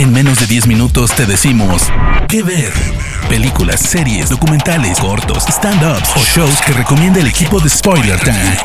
En menos de 10 minutos te decimos qué ver. Películas, series, documentales, cortos, stand-ups o shows que recomienda el equipo de Spoiler Time.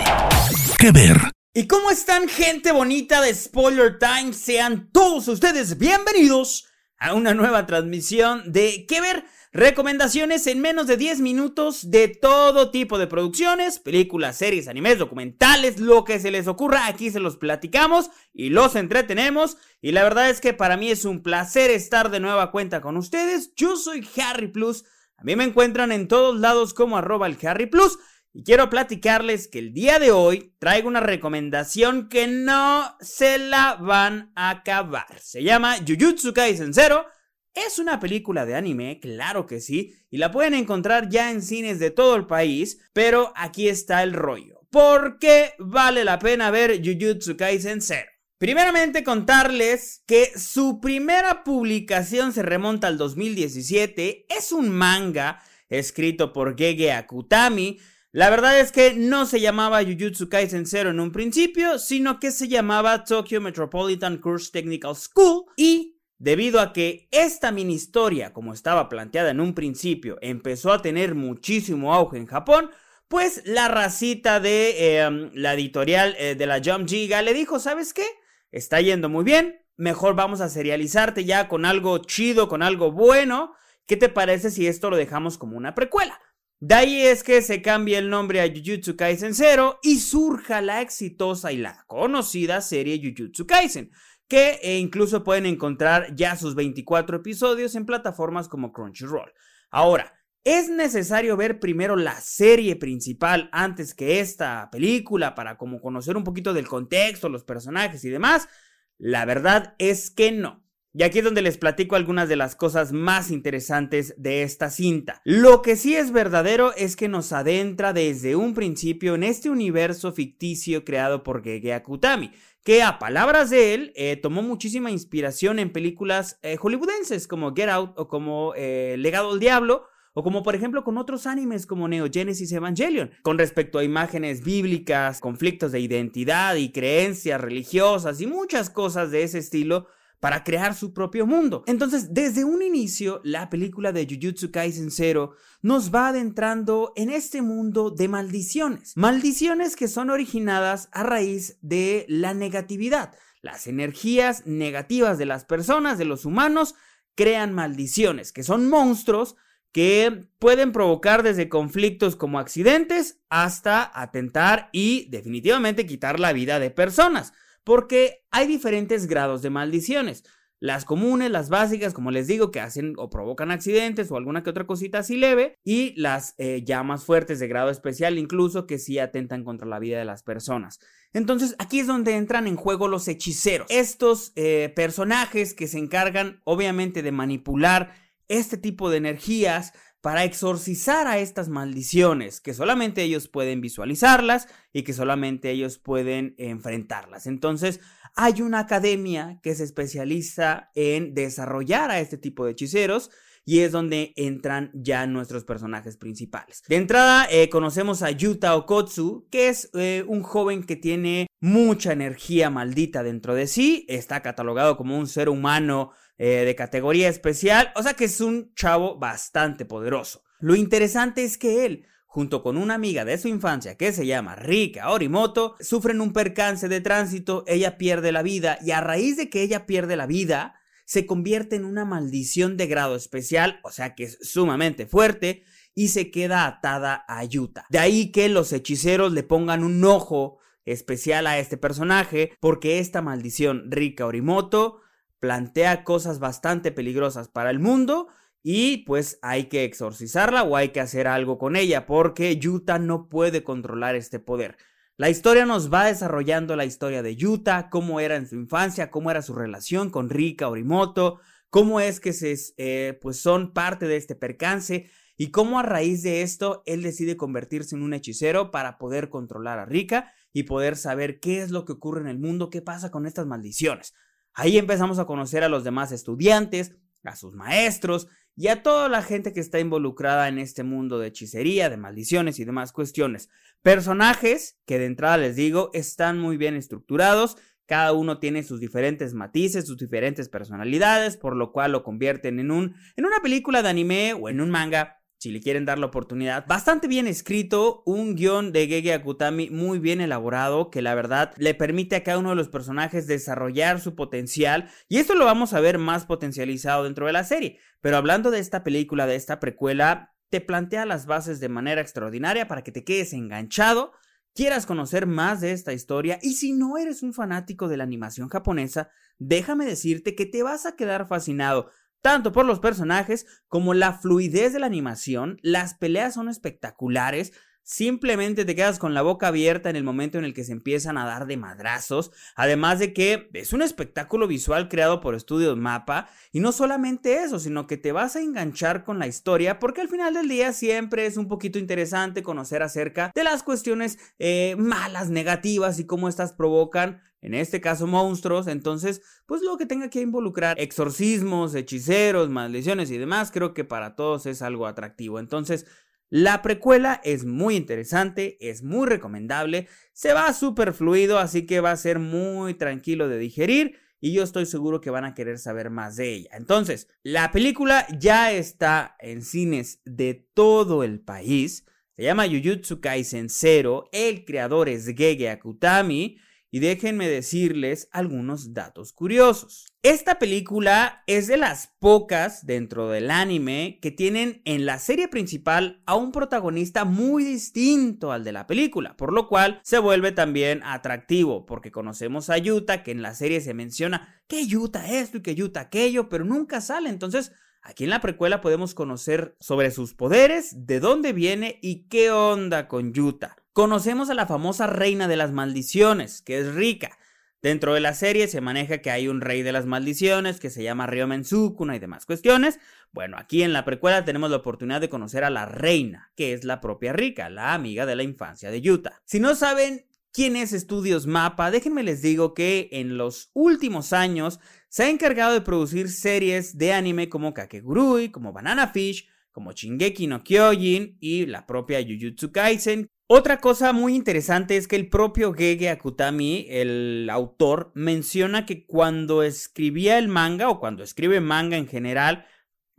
¿Qué ver? ¿Y cómo están gente bonita de Spoiler Time? Sean todos ustedes bienvenidos a una nueva transmisión de ¿Qué ver? Recomendaciones en menos de 10 minutos de todo tipo de producciones, películas, series, animes, documentales, lo que se les ocurra, aquí se los platicamos y los entretenemos. Y la verdad es que para mí es un placer estar de nueva cuenta con ustedes. Yo soy Harry Plus, a mí me encuentran en todos lados como arroba el Harry Plus. Y quiero platicarles que el día de hoy traigo una recomendación que no se la van a acabar. Se llama Jujutsu Kaisen Zero es una película de anime, claro que sí, y la pueden encontrar ya en cines de todo el país, pero aquí está el rollo. ¿Por qué vale la pena ver Jujutsu Kaisen Zero? Primeramente contarles que su primera publicación se remonta al 2017, es un manga escrito por Gege Akutami, la verdad es que no se llamaba Jujutsu Kaisen Zero en un principio, sino que se llamaba Tokyo Metropolitan Course Technical School y Debido a que esta mini historia, como estaba planteada en un principio, empezó a tener muchísimo auge en Japón, pues la racita de em, la editorial eh, de la Jump Giga le dijo, ¿sabes qué? Está yendo muy bien, mejor vamos a serializarte ya con algo chido, con algo bueno. ¿Qué te parece si esto lo dejamos como una precuela? De ahí es que se cambia el nombre a Jujutsu Kaisen Zero y surja la exitosa y la conocida serie Jujutsu Kaisen, que eh, incluso pueden encontrar ya sus 24 episodios en plataformas como Crunchyroll. Ahora, ¿es necesario ver primero la serie principal antes que esta película para como conocer un poquito del contexto, los personajes y demás? La verdad es que no. Y aquí es donde les platico algunas de las cosas más interesantes de esta cinta. Lo que sí es verdadero es que nos adentra desde un principio en este universo ficticio creado por Gege Akutami, que a palabras de él eh, tomó muchísima inspiración en películas eh, hollywoodenses como Get Out o como eh, Legado del Diablo. O como por ejemplo con otros animes como Neo Genesis Evangelion, con respecto a imágenes bíblicas, conflictos de identidad y creencias religiosas y muchas cosas de ese estilo para crear su propio mundo. Entonces, desde un inicio, la película de Jujutsu Kaisen Zero nos va adentrando en este mundo de maldiciones. Maldiciones que son originadas a raíz de la negatividad. Las energías negativas de las personas, de los humanos, crean maldiciones, que son monstruos que pueden provocar desde conflictos como accidentes hasta atentar y definitivamente quitar la vida de personas porque hay diferentes grados de maldiciones. Las comunes, las básicas, como les digo, que hacen o provocan accidentes o alguna que otra cosita así leve. Y las eh, llamas fuertes de grado especial, incluso que sí atentan contra la vida de las personas. Entonces aquí es donde entran en juego los hechiceros. Estos eh, personajes que se encargan obviamente de manipular este tipo de energías para exorcizar a estas maldiciones, que solamente ellos pueden visualizarlas y que solamente ellos pueden enfrentarlas. Entonces, hay una academia que se especializa en desarrollar a este tipo de hechiceros y es donde entran ya nuestros personajes principales. De entrada, eh, conocemos a Yuta Okotsu, que es eh, un joven que tiene mucha energía maldita dentro de sí, está catalogado como un ser humano eh, de categoría especial, o sea que es un chavo bastante poderoso. Lo interesante es que él, junto con una amiga de su infancia que se llama Rika Orimoto, sufren un percance de tránsito, ella pierde la vida y a raíz de que ella pierde la vida, se convierte en una maldición de grado especial, o sea que es sumamente fuerte, y se queda atada a Yuta. De ahí que los hechiceros le pongan un ojo especial a este personaje, porque esta maldición Rika Orimoto plantea cosas bastante peligrosas para el mundo y pues hay que exorcizarla o hay que hacer algo con ella porque Yuta no puede controlar este poder. La historia nos va desarrollando la historia de Yuta, cómo era en su infancia, cómo era su relación con Rika Orimoto, cómo es que se, eh, pues son parte de este percance y cómo a raíz de esto él decide convertirse en un hechicero para poder controlar a Rika y poder saber qué es lo que ocurre en el mundo, qué pasa con estas maldiciones. Ahí empezamos a conocer a los demás estudiantes, a sus maestros y a toda la gente que está involucrada en este mundo de hechicería, de maldiciones y demás cuestiones. Personajes que de entrada les digo están muy bien estructurados cada uno tiene sus diferentes matices, sus diferentes personalidades, por lo cual lo convierten en, un, en una película de anime o en un manga si le quieren dar la oportunidad. Bastante bien escrito, un guion de Gege Akutami muy bien elaborado que la verdad le permite a cada uno de los personajes desarrollar su potencial y esto lo vamos a ver más potencializado dentro de la serie. Pero hablando de esta película, de esta precuela, te plantea las bases de manera extraordinaria para que te quedes enganchado quieras conocer más de esta historia y si no eres un fanático de la animación japonesa, déjame decirte que te vas a quedar fascinado tanto por los personajes como la fluidez de la animación, las peleas son espectaculares, simplemente te quedas con la boca abierta en el momento en el que se empiezan a dar de madrazos, además de que es un espectáculo visual creado por Estudios Mapa, y no solamente eso, sino que te vas a enganchar con la historia, porque al final del día siempre es un poquito interesante conocer acerca de las cuestiones eh, malas, negativas y cómo estas provocan en este caso monstruos, entonces, pues lo que tenga que involucrar exorcismos, hechiceros, maldiciones y demás, creo que para todos es algo atractivo. Entonces, la precuela es muy interesante, es muy recomendable, se va súper fluido, así que va a ser muy tranquilo de digerir y yo estoy seguro que van a querer saber más de ella. Entonces, la película ya está en cines de todo el país. Se llama Jujutsu Kaisen Zero, el creador es Gege Akutami y déjenme decirles algunos datos curiosos. Esta película es de las pocas dentro del anime que tienen en la serie principal a un protagonista muy distinto al de la película, por lo cual se vuelve también atractivo, porque conocemos a Yuta, que en la serie se menciona que Yuta esto y que Yuta aquello, pero nunca sale, entonces Aquí en la precuela podemos conocer sobre sus poderes, de dónde viene y qué onda con Yuta. Conocemos a la famosa reina de las maldiciones, que es Rika. Dentro de la serie se maneja que hay un rey de las maldiciones que se llama Ryomen Sukuna y demás cuestiones. Bueno, aquí en la precuela tenemos la oportunidad de conocer a la reina, que es la propia Rika, la amiga de la infancia de Yuta. Si no saben quién es Estudios Mapa, déjenme les digo que en los últimos años se ha encargado de producir series de anime como Kakegurui, como Banana Fish, como Shingeki no Kyojin y la propia Jujutsu Kaisen. Otra cosa muy interesante es que el propio Gege Akutami, el autor, menciona que cuando escribía el manga o cuando escribe manga en general,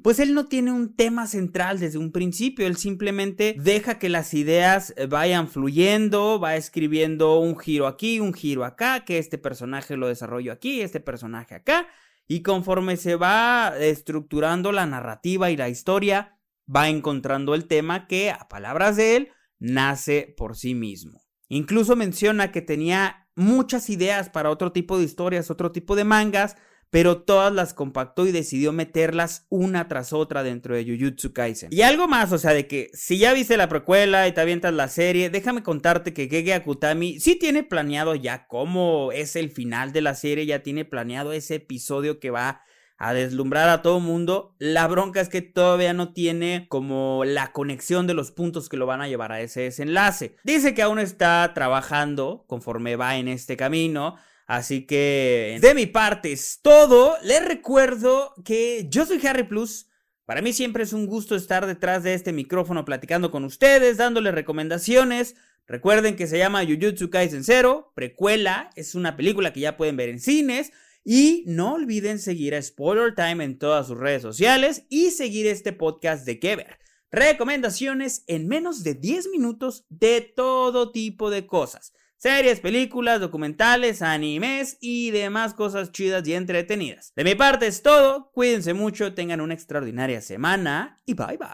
pues él no tiene un tema central desde un principio, él simplemente deja que las ideas eh, vayan fluyendo, va escribiendo un giro aquí, un giro acá, que este personaje lo desarrollo aquí, este personaje acá, y conforme se va estructurando la narrativa y la historia, va encontrando el tema que, a palabras de él, nace por sí mismo. Incluso menciona que tenía muchas ideas para otro tipo de historias, otro tipo de mangas, pero todas las compactó y decidió meterlas una tras otra dentro de Jujutsu Kaisen. Y algo más, o sea, de que si ya viste la precuela y te avientas la serie, déjame contarte que Gege Akutami sí tiene planeado ya cómo es el final de la serie, ya tiene planeado ese episodio que va a deslumbrar a todo mundo. La bronca es que todavía no tiene como la conexión de los puntos que lo van a llevar a ese desenlace. Dice que aún está trabajando conforme va en este camino. Así que de mi parte es todo. Les recuerdo que yo soy Harry Plus. Para mí siempre es un gusto estar detrás de este micrófono platicando con ustedes, dándoles recomendaciones. Recuerden que se llama Jujutsu Kaisen Zero, precuela, es una película que ya pueden ver en cines. Y no olviden seguir a Spoiler Time en todas sus redes sociales y seguir este podcast de Kever. Recomendaciones en menos de 10 minutos de todo tipo de cosas series, películas, documentales, animes y demás cosas chidas y entretenidas. De mi parte es todo, cuídense mucho, tengan una extraordinaria semana y bye bye.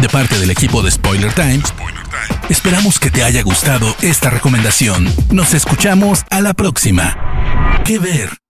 De parte del equipo de Spoiler Times, esperamos que te haya gustado esta recomendación. Nos escuchamos a la próxima. ¿Qué ver?